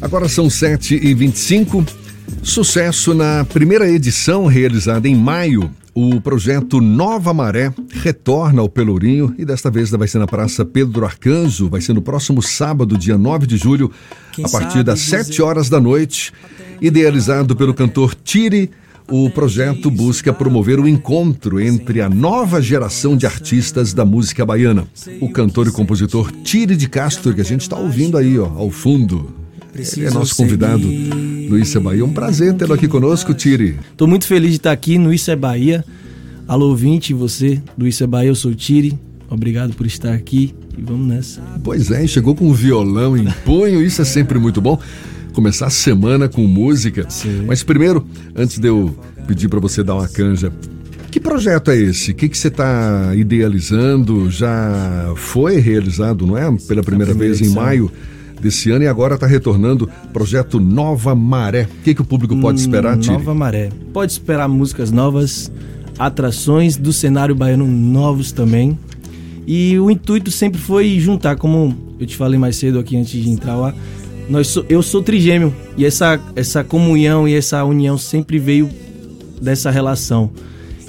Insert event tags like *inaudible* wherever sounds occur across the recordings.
Agora são 7h25. Sucesso na primeira edição realizada em maio. O projeto Nova Maré retorna ao Pelourinho e desta vez vai ser na Praça Pedro Arcanjo. Vai ser no próximo sábado, dia 9 de julho, a partir das 7 horas da noite. Idealizado pelo cantor Tire, o projeto busca promover o encontro entre a nova geração de artistas da música baiana. O cantor e compositor Tire de Castro, que a gente está ouvindo aí ó, ao fundo. É nosso convidado, Luiz é Bahia. Um prazer tê-lo aqui conosco, Tire. Estou muito feliz de estar aqui no Isso é Bahia. Alô, ouvinte, você do Isso é Bahia, eu sou o Tire. Obrigado por estar aqui e vamos nessa. Pois é, chegou com um violão em *laughs* punho, isso é sempre muito bom. Começar a semana com música. Sim. Mas primeiro, antes de eu pedir para você dar uma canja, que projeto é esse? O que, que você está idealizando? Já foi realizado, não é? Pela primeira, primeira vez edição. em maio desse ano e agora está retornando projeto Nova Maré. O que, que o público pode esperar, Tiri? Nova Maré. Pode esperar músicas novas, atrações do cenário baiano novos também. E o intuito sempre foi juntar, como eu te falei mais cedo aqui antes de entrar lá, nós eu sou trigêmeo e essa, essa comunhão e essa união sempre veio dessa relação.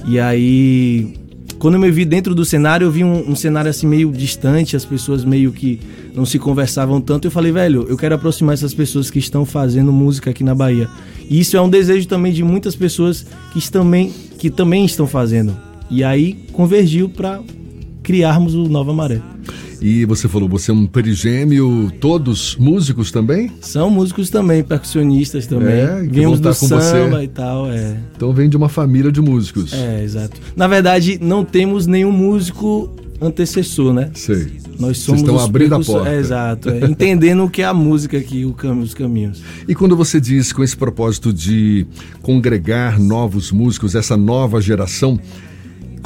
E aí quando eu me vi dentro do cenário, eu vi um, um, cenário assim meio distante, as pessoas meio que não se conversavam tanto. Eu falei, velho, eu quero aproximar essas pessoas que estão fazendo música aqui na Bahia. E isso é um desejo também de muitas pessoas que também, que também estão fazendo. E aí convergiu para criarmos o Nova Maré. E você falou, você é um perigêmeo, todos músicos também? São músicos também, percussionistas também. É, Viemos do com samba você. e tal, é. Então vem de uma família de músicos. É, exato. Na verdade, não temos nenhum músico antecessor, né? Sei. Nós somos Vocês estão abrindo a porta. É, exato. É. Entendendo o que é a música aqui, o caminho, os caminhos. E quando você diz com esse propósito de congregar novos músicos, essa nova geração,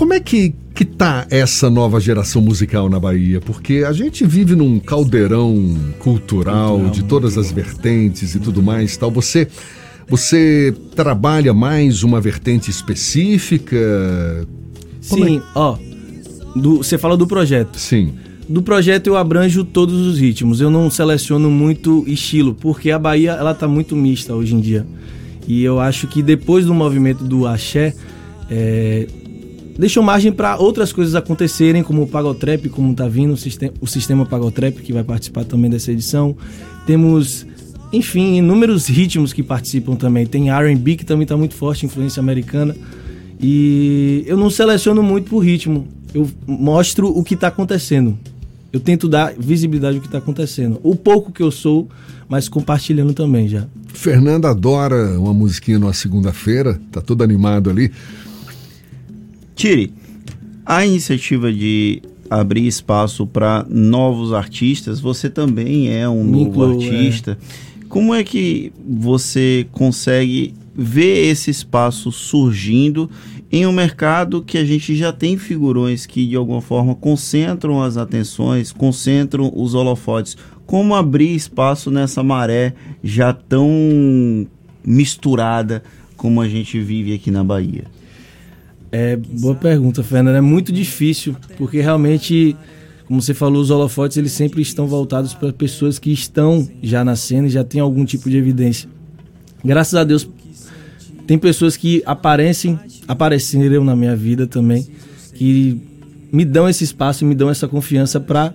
como é que, que tá essa nova geração musical na Bahia? Porque a gente vive num caldeirão cultural, cultural de todas as vertentes e tudo mais tal. Você você trabalha mais uma vertente específica? Como Sim, é? ó. Do, você fala do projeto. Sim. Do projeto eu abranjo todos os ritmos. Eu não seleciono muito estilo, porque a Bahia ela tá muito mista hoje em dia. E eu acho que depois do movimento do axé, é, deixou margem para outras coisas acontecerem, como o Pagotrap, como tá vindo o sistema, o sistema Pagotrap, que vai participar também dessa edição. Temos, enfim, inúmeros ritmos que participam também. Tem R&B, que também está muito forte, influência americana. E eu não seleciono muito por ritmo, eu mostro o que está acontecendo. Eu tento dar visibilidade ao que está acontecendo. O pouco que eu sou, mas compartilhando também já. Fernanda adora uma musiquinha numa segunda-feira, tá todo animado ali. Tire, a iniciativa de abrir espaço para novos artistas, você também é um novo incluo, artista. É. Como é que você consegue ver esse espaço surgindo em um mercado que a gente já tem figurões que de alguma forma concentram as atenções, concentram os holofotes? Como abrir espaço nessa maré já tão misturada como a gente vive aqui na Bahia? É, boa pergunta, Fernanda. É muito difícil, porque realmente, como você falou, os holofotes eles sempre estão voltados para pessoas que estão já na cena e já têm algum tipo de evidência. Graças a Deus, tem pessoas que aparecem, apareceram na minha vida também, que me dão esse espaço, me dão essa confiança para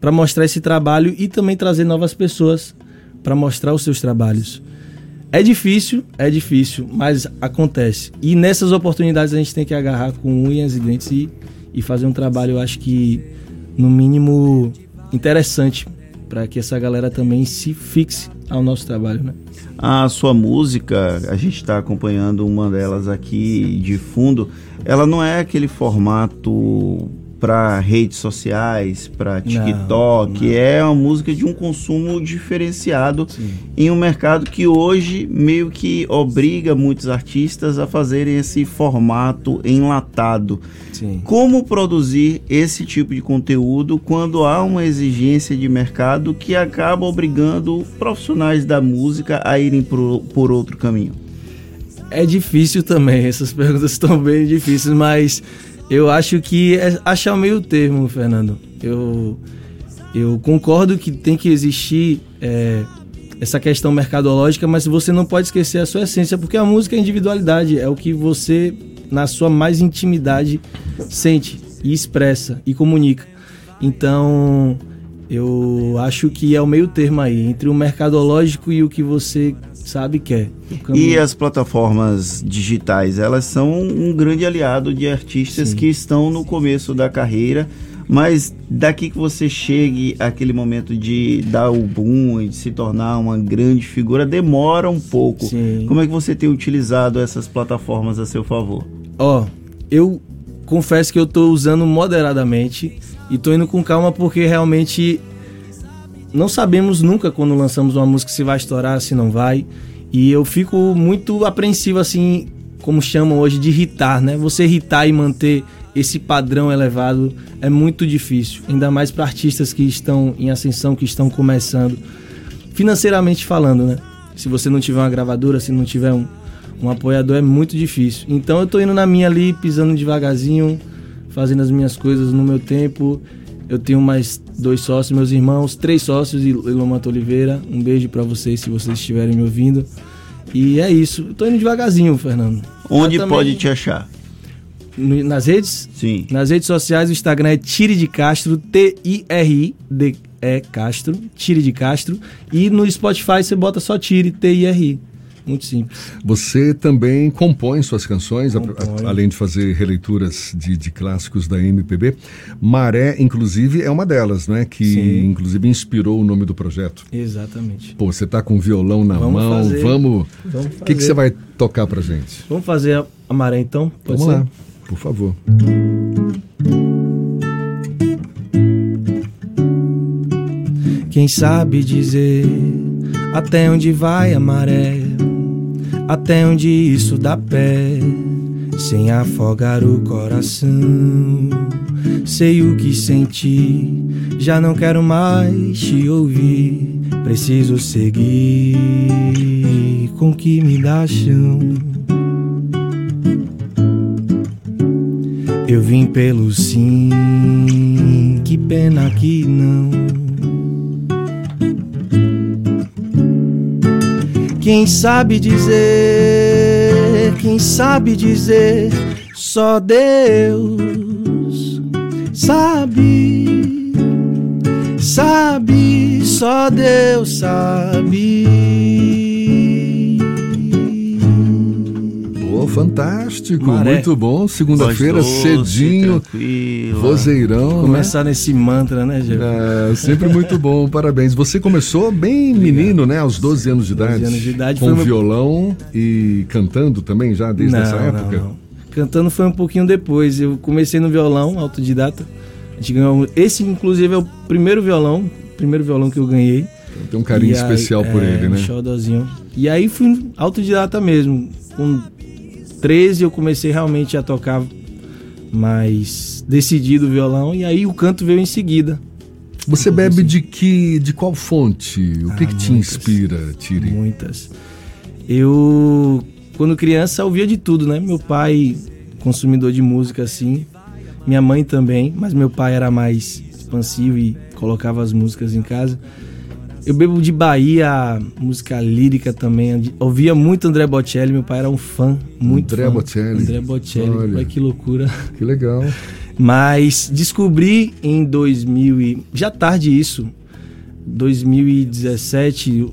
para mostrar esse trabalho e também trazer novas pessoas para mostrar os seus trabalhos. É difícil, é difícil, mas acontece. E nessas oportunidades a gente tem que agarrar com unhas e dentes e, e fazer um trabalho, eu acho que, no mínimo, interessante para que essa galera também se fixe ao nosso trabalho, né? A sua música, a gente está acompanhando uma delas aqui de fundo, ela não é aquele formato para redes sociais, para TikTok, não, não. é uma música de um consumo diferenciado Sim. em um mercado que hoje meio que obriga muitos artistas a fazerem esse formato enlatado. Sim. Como produzir esse tipo de conteúdo quando há uma exigência de mercado que acaba obrigando profissionais da música a irem por, por outro caminho? É difícil também, essas perguntas estão bem difíceis, mas eu acho que é achar meio termo, Fernando. Eu, eu concordo que tem que existir é, essa questão mercadológica, mas você não pode esquecer a sua essência, porque a música é individualidade, é o que você, na sua mais intimidade, sente e expressa e comunica. Então, eu acho que é o meio termo aí, entre o mercadológico e o que você sabe quer. E as plataformas digitais, elas são um grande aliado de artistas Sim. que estão no começo da carreira mas daqui que você chegue àquele momento de dar o boom e de se tornar uma grande figura, demora um pouco. Sim. Como é que você tem utilizado essas plataformas a seu favor? Ó, oh, eu confesso que eu estou usando moderadamente e estou indo com calma porque realmente não sabemos nunca quando lançamos uma música se vai estourar, se não vai. E eu fico muito apreensivo assim, como chamam hoje de irritar, né? Você irritar e manter esse padrão elevado é muito difícil, ainda mais para artistas que estão em ascensão, que estão começando, financeiramente falando, né? Se você não tiver uma gravadora, se não tiver um, um apoiador, é muito difícil. Então eu tô indo na minha ali, pisando devagarzinho, fazendo as minhas coisas no meu tempo. Eu tenho mais dois sócios, meus irmãos, três sócios e Ilomato Oliveira. Um beijo para vocês se vocês estiverem me ouvindo. E é isso. Eu tô indo devagarzinho, Fernando. Onde também... pode te achar? nas redes? Sim. Nas redes sociais, o Instagram é Tire de Castro, T-I-R-I-D é Castro, Tire de Castro. E no Spotify você bota só Tire, T-I-R-I. Muito simples. Você também compõe suas canções, a, a, além de fazer releituras de, de, clássicos da MPB. Maré, inclusive, é uma delas, né? Que Sim. inclusive inspirou o nome do projeto. Exatamente. Pô, você tá com o violão na vamos mão, fazer. vamos. O que, que você vai tocar pra gente? Vamos fazer a Maré então? Pode vamos ser? lá. Por favor. Quem sabe dizer até onde vai a maré, até onde isso dá pé, sem afogar o coração. Sei o que senti, já não quero mais te ouvir. Preciso seguir com que me dá chão. Eu vim pelo sim, que pena que não. Quem sabe dizer, quem sabe dizer, só Deus sabe, sabe, só Deus sabe. fantástico, Maré. muito bom. Segunda-feira, cedinho, vozeirão. Começar né? nesse mantra, né, Diego? É, sempre muito bom, parabéns. Você começou bem menino, né? Aos 12 anos de 12 idade. anos de idade. Com violão e cantando também já desde não, essa época? Não, não. Cantando foi um pouquinho depois. Eu comecei no violão, autodidata. Ganhou. Esse, inclusive, é o primeiro violão, primeiro violão que eu ganhei. Tem um carinho especial por é, ele, né? Um E aí fui autodidata mesmo. Com 13 eu comecei realmente a tocar mais decidido o violão e aí o canto veio em seguida. Você bebe de que de qual fonte? O que, ah, que te inspira, Tiri? Muitas. Eu quando criança ouvia de tudo, né? Meu pai consumidor de música assim, minha mãe também, mas meu pai era mais expansivo e colocava as músicas em casa. Eu bebo de Bahia, música lírica também. Ouvia muito André Bocelli, meu pai era um fã, muito André fã. Bocelli. André Bocelli, Olha, que loucura. Que legal. Mas descobri em 2000 e já tarde isso, 2017,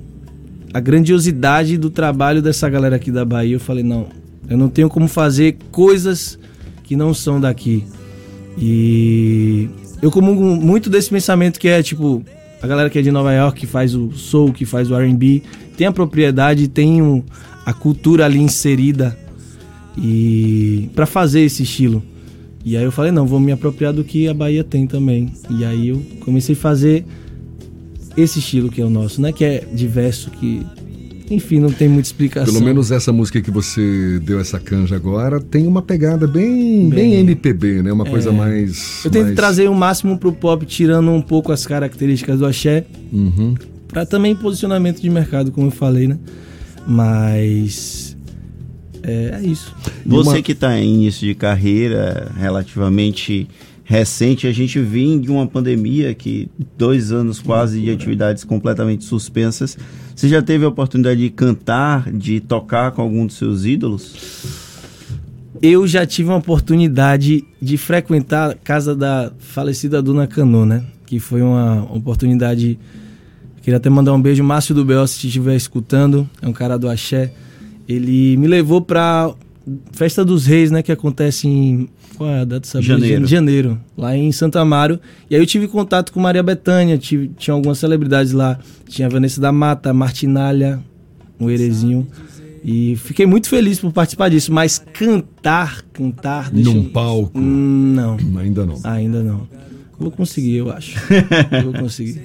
a grandiosidade do trabalho dessa galera aqui da Bahia. Eu falei, não, eu não tenho como fazer coisas que não são daqui. E eu comungo muito desse pensamento que é tipo, a galera que é de Nova York, que faz o soul, que faz o R&B, tem a propriedade, tem a cultura ali inserida e para fazer esse estilo. E aí eu falei, não, vou me apropriar do que a Bahia tem também. E aí eu comecei a fazer esse estilo que é o nosso, né? Que é diverso, que enfim, não tem muita explicação. Pelo menos essa música que você deu essa canja agora tem uma pegada bem, bem, bem MPB, né? Uma é. coisa mais. Eu tento mais... trazer o máximo pro pop, tirando um pouco as características do axé. Uhum. Pra também posicionamento de mercado, como eu falei, né? Mas. É, é isso. Você uma... que está em início de carreira, relativamente recente. A gente vinha de uma pandemia que dois anos quase de atividades completamente suspensas. Você já teve a oportunidade de cantar, de tocar com algum dos seus ídolos? Eu já tive uma oportunidade de frequentar a casa da falecida Dona Cano, né? Que foi uma oportunidade. Queria até mandar um beijo, Márcio do Bel, se estiver escutando, é um cara do Axé. Ele me levou para Festa dos Reis, né? Que acontece em. Qual é a data? Sabe? Janeiro. Janeiro, lá em Santa Amaro. E aí eu tive contato com Maria Bethânia, tive, tinha algumas celebridades lá. Tinha a Vanessa da Mata, Martinalha, um Erezinho. E fiquei muito feliz por participar disso, mas cantar, cantar. Num eu... palco? Não. Ainda não. Ainda não. Vou conseguir, eu acho. *laughs* vou conseguir.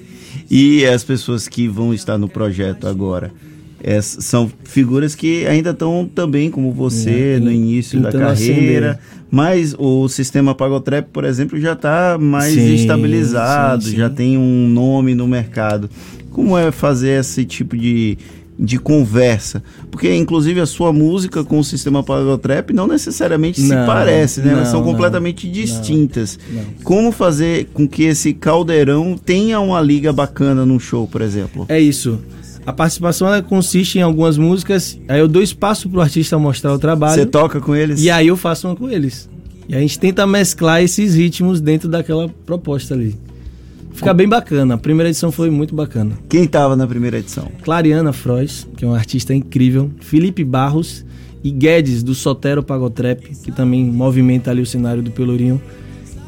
E as pessoas que vão estar no projeto agora? É, são figuras que ainda estão também como você é, no início da carreira, acender. mas o sistema Pagotrap, por exemplo, já está mais sim, estabilizado, sim, sim. já tem um nome no mercado. Como é fazer esse tipo de, de conversa? Porque, inclusive, a sua música com o sistema Pagotrap não necessariamente não, se parece, né? Não, Elas são completamente não, distintas. Como fazer com que esse caldeirão tenha uma liga bacana num show, por exemplo? É isso. A participação consiste em algumas músicas, aí eu dou espaço pro artista mostrar o trabalho. Você toca com eles? E aí eu faço uma com eles. E a gente tenta mesclar esses ritmos dentro daquela proposta ali. Fica bem bacana. A primeira edição foi muito bacana. Quem estava na primeira edição? Clariana Frois, que é um artista incrível. Felipe Barros e Guedes, do Sotero Pagotrap, que também movimenta ali o cenário do Pelourinho.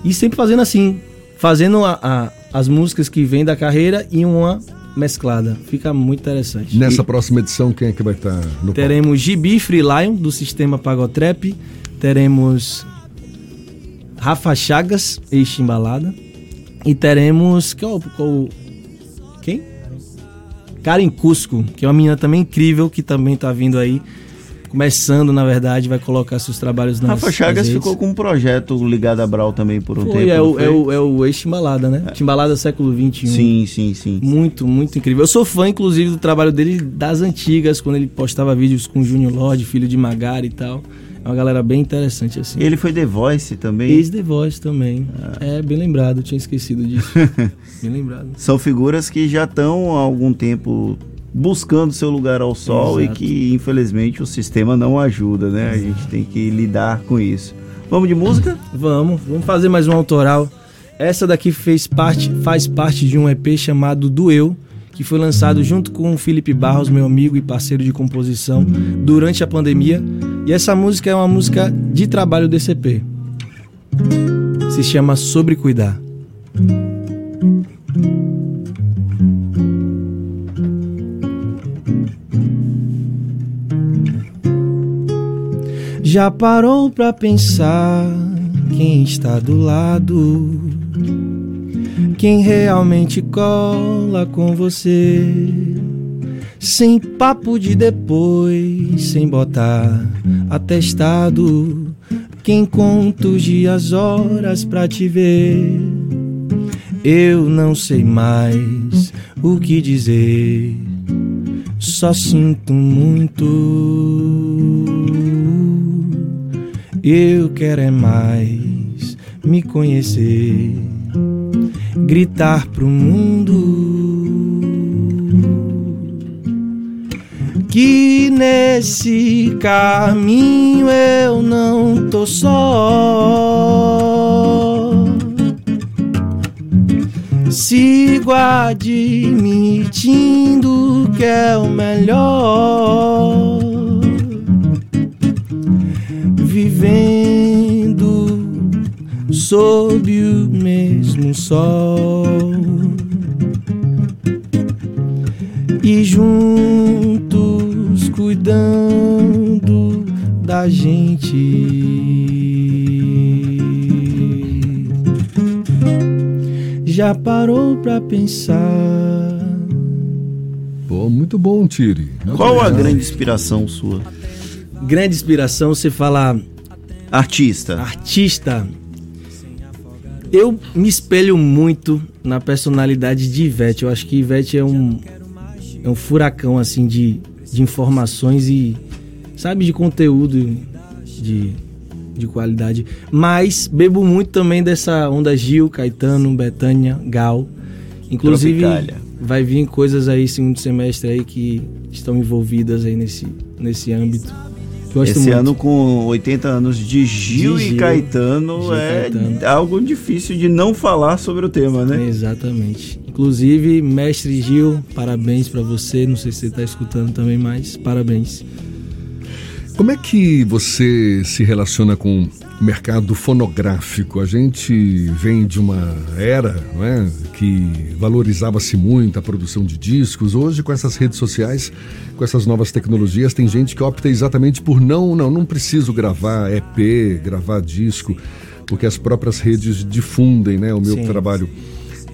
E sempre fazendo assim, fazendo a, a, as músicas que vêm da carreira e uma mesclada. Fica muito interessante. Nessa e próxima edição, quem é que vai estar tá no Teremos palco? Gibi Free Lion, do sistema Pagotrap. Teremos Rafa Chagas, ex-embalada. E teremos. Qual, qual, quem? Karen Cusco, que é uma menina também incrível, que também está vindo aí começando, na verdade, vai colocar seus trabalhos nas Rafa Chagas ficou com um projeto ligado a Brau também por um foi, tempo. É o, é o, é o ex-Timbalada, né? É. Timbalada século XXI. Sim, sim, sim. Muito, muito incrível. Eu sou fã, inclusive, do trabalho dele das antigas, quando ele postava vídeos com Júnior Lodge, filho de Magari e tal. É uma galera bem interessante, assim. Ele foi The Voice também? Ex-The Voice também. Ah. É, bem lembrado, tinha esquecido disso. *laughs* bem lembrado. São figuras que já estão há algum tempo buscando seu lugar ao sol Exato. e que infelizmente o sistema não ajuda, né? A gente tem que lidar com isso. Vamos de música? Vamos, vamos fazer mais um autoral. Essa daqui fez parte, faz parte de um EP chamado Doeu, que foi lançado junto com o Felipe Barros, meu amigo e parceiro de composição, durante a pandemia. E essa música é uma música de trabalho desse EP. Se chama Sobre Cuidar. Já parou pra pensar quem está do lado? Quem realmente cola com você? Sem papo de depois, sem botar atestado. Quem conta os dias, horas pra te ver? Eu não sei mais o que dizer, só sinto muito. Eu quero é mais me conhecer, gritar pro mundo que nesse caminho eu não tô só. Sigo admitindo que é o melhor vivendo sob o mesmo sol e juntos cuidando da gente. Já parou pra pensar? Pô, muito bom, Tire. Qual a grande inspiração sua? grande inspiração, você fala. Artista. Artista. Eu me espelho muito na personalidade de Ivete. Eu acho que Ivete é um, é um furacão assim de, de informações e, sabe, de conteúdo, de de qualidade. Mas bebo muito também dessa onda Gil, Caetano, Betânia, Gal. Inclusive, Tropicália. vai vir coisas aí segundo semestre aí que estão envolvidas aí nesse, nesse âmbito. Gosto Esse muito. ano com 80 anos de Gil, de Gil e Caetano Gil é Caetano. algo difícil de não falar sobre o tema, né? Exatamente. Inclusive, mestre Gil, parabéns para você. Não sei se você está escutando também, mas parabéns. Como é que você se relaciona com o mercado fonográfico? A gente vem de uma era não é, que valorizava-se muito a produção de discos. Hoje, com essas redes sociais, com essas novas tecnologias, tem gente que opta exatamente por não, não, não preciso gravar EP, gravar disco, porque as próprias redes difundem né, o meu Sim. trabalho.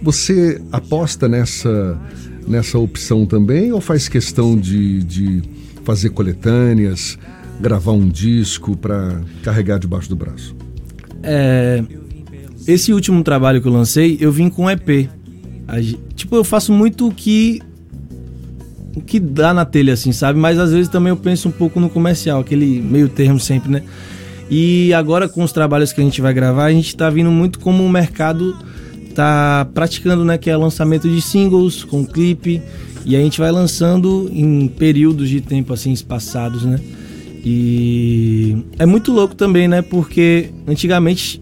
Você aposta nessa, nessa opção também ou faz questão de, de fazer coletâneas? Gravar um disco para carregar debaixo do braço? É, esse último trabalho que eu lancei, eu vim com EP. Tipo, eu faço muito o que o que dá na telha, assim, sabe? Mas às vezes também eu penso um pouco no comercial, aquele meio termo sempre, né? E agora com os trabalhos que a gente vai gravar, a gente tá vindo muito como o mercado tá praticando, né? Que é lançamento de singles com clipe. E a gente vai lançando em períodos de tempo assim espaçados, né? E é muito louco também, né? Porque antigamente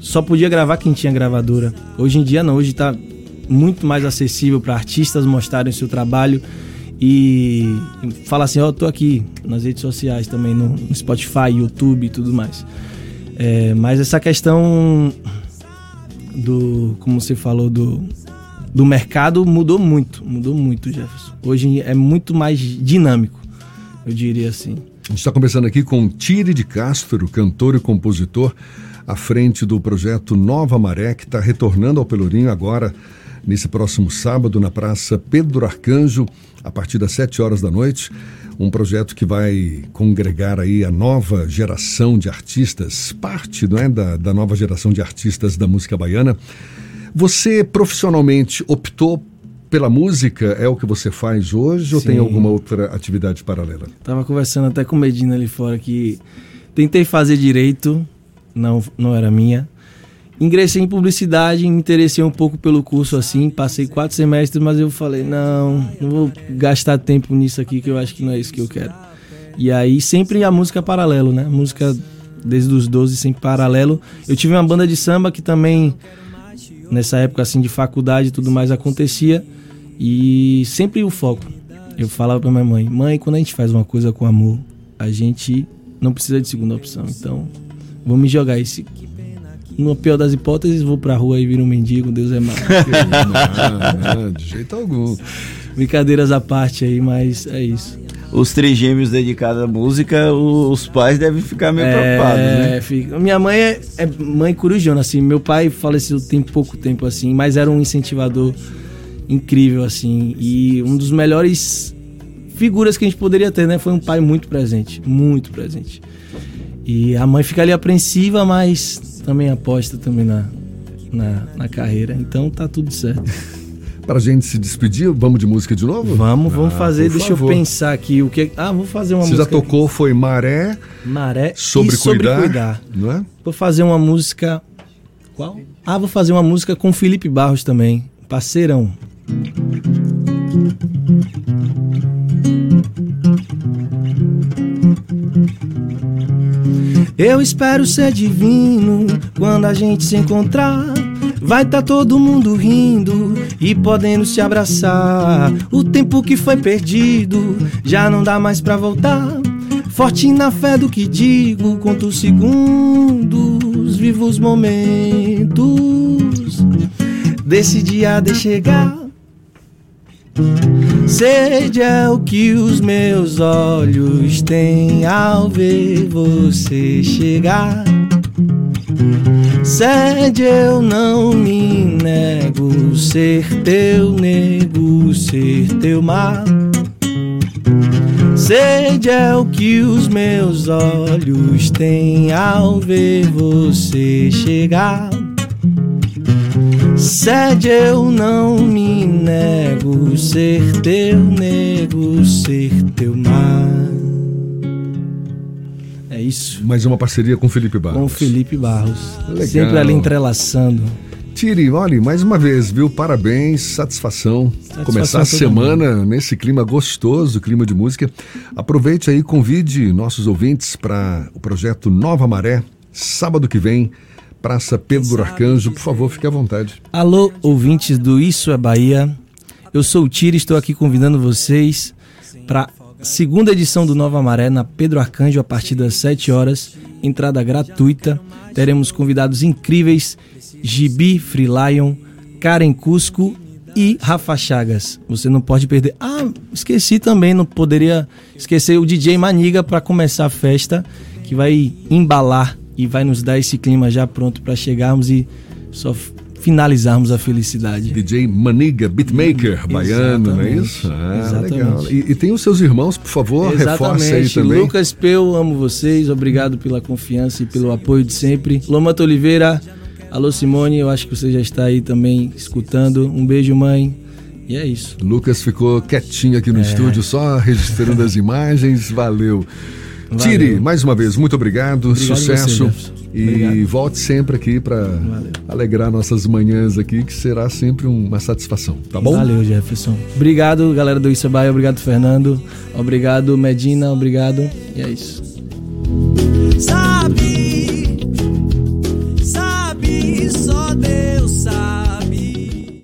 só podia gravar quem tinha gravadora. Hoje em dia não, hoje tá muito mais acessível para artistas mostrarem seu trabalho e falar assim, ó, oh, tô aqui nas redes sociais também, no, Spotify, YouTube e tudo mais. É, mas essa questão do, como você falou, do, do mercado mudou muito, mudou muito, Jefferson. Hoje é muito mais dinâmico, eu diria assim. A gente está conversando aqui com Tire de Castro, cantor e compositor, à frente do projeto Nova Maré, que está retornando ao Pelourinho agora, nesse próximo sábado, na Praça Pedro Arcanjo, a partir das 7 horas da noite. Um projeto que vai congregar aí a nova geração de artistas, parte não é, da, da nova geração de artistas da música baiana. Você profissionalmente optou pela música é o que você faz hoje Sim. ou tem alguma outra atividade paralela? Tava conversando até com o Medina ali fora que tentei fazer direito, não, não era minha. Ingressei em publicidade, me interessei um pouco pelo curso assim, passei quatro semestres, mas eu falei, não, não vou gastar tempo nisso aqui que eu acho que não é isso que eu quero. E aí sempre a música paralelo, né? Música desde os 12 sempre paralelo. Eu tive uma banda de samba que também nessa época assim de faculdade e tudo mais acontecia. E sempre o foco. Eu falava pra minha mãe: mãe, quando a gente faz uma coisa com amor, a gente não precisa de segunda opção. Então, vou me jogar esse. No pior das hipóteses, vou pra rua e viro um mendigo, Deus é mais. *laughs* não, não, de jeito algum. Brincadeiras à parte aí, mas é isso. Os trigêmeos dedicados à música, os pais devem ficar meio é, preocupados, né? Fica. Minha mãe é, é mãe corujona, assim. Meu pai faleceu tem pouco tempo, assim, mas era um incentivador incrível, assim. E um dos melhores figuras que a gente poderia ter, né? Foi um pai muito presente, muito presente. E a mãe fica ali apreensiva, mas também aposta também na, na, na carreira. Então tá tudo certo. *laughs* Para a gente se despedir, vamos de música de novo? Vamos, vamos ah, fazer. Deixa favor. eu pensar aqui o que. Ah, vou fazer uma Você música. Você já tocou foi Maré. Maré sobre, sobre cuidar, cuidar. Não é? Vou fazer uma música. Qual? Ah, vou fazer uma música com Felipe Barros também. Parceirão. Eu espero ser divino quando a gente se encontrar. Vai tá todo mundo rindo e podendo se abraçar. O tempo que foi perdido já não dá mais pra voltar. Forte na fé do que digo, conto segundos, vivo os momentos desse dia de chegar. Sede é o que os meus olhos têm ao ver você chegar. Sede eu não me nego, ser teu nego, ser teu mar. Sede é o que os meus olhos têm ao ver você chegar. Sede eu não me nego, ser teu nego, ser teu mar. Isso. Mais uma parceria com o Felipe Barros. Com o Felipe Barros. Legal. Sempre ali entrelaçando. Tire, olha, mais uma vez, viu? Parabéns, satisfação. Satisfação Começar a semana nesse clima gostoso, clima de música. Aproveite aí, convide nossos ouvintes para o projeto Nova Maré, sábado que vem, Praça Pedro do Arcanjo. Por favor, fique à vontade. Alô, ouvintes do Isso é Bahia. Eu sou o Tira e estou aqui convidando vocês para segunda edição do Nova Maré na Pedro Arcanjo a partir das 7 horas. Entrada gratuita. Teremos convidados incríveis: Gibi Free Lion, Karen Cusco e Rafa Chagas. Você não pode perder. Ah, esqueci também, não poderia esquecer o DJ Maniga para começar a festa, que vai embalar e vai nos dar esse clima já pronto para chegarmos e só finalizarmos a felicidade. DJ Maniga, beatmaker baiano, não é isso? Ah, Exatamente. legal. E, e tem os seus irmãos, por favor, reforce aí também. Lucas Peu, amo vocês. Obrigado pela confiança e pelo apoio de sempre. Lomata Oliveira, alô Simone, eu acho que você já está aí também escutando. Um beijo, mãe. E é isso. Lucas ficou quietinho aqui no estúdio, só registrando as *laughs* imagens. Valeu. Valeu. Tire, mais uma vez, muito obrigado, Obrigado sucesso. Jefferson. e Obrigado. volte sempre aqui para alegrar nossas manhãs aqui, que será sempre uma satisfação, tá bom? Valeu, Jefferson. Obrigado, galera do Isso Bahia. Obrigado, Fernando. Obrigado, Medina. Obrigado. E é isso.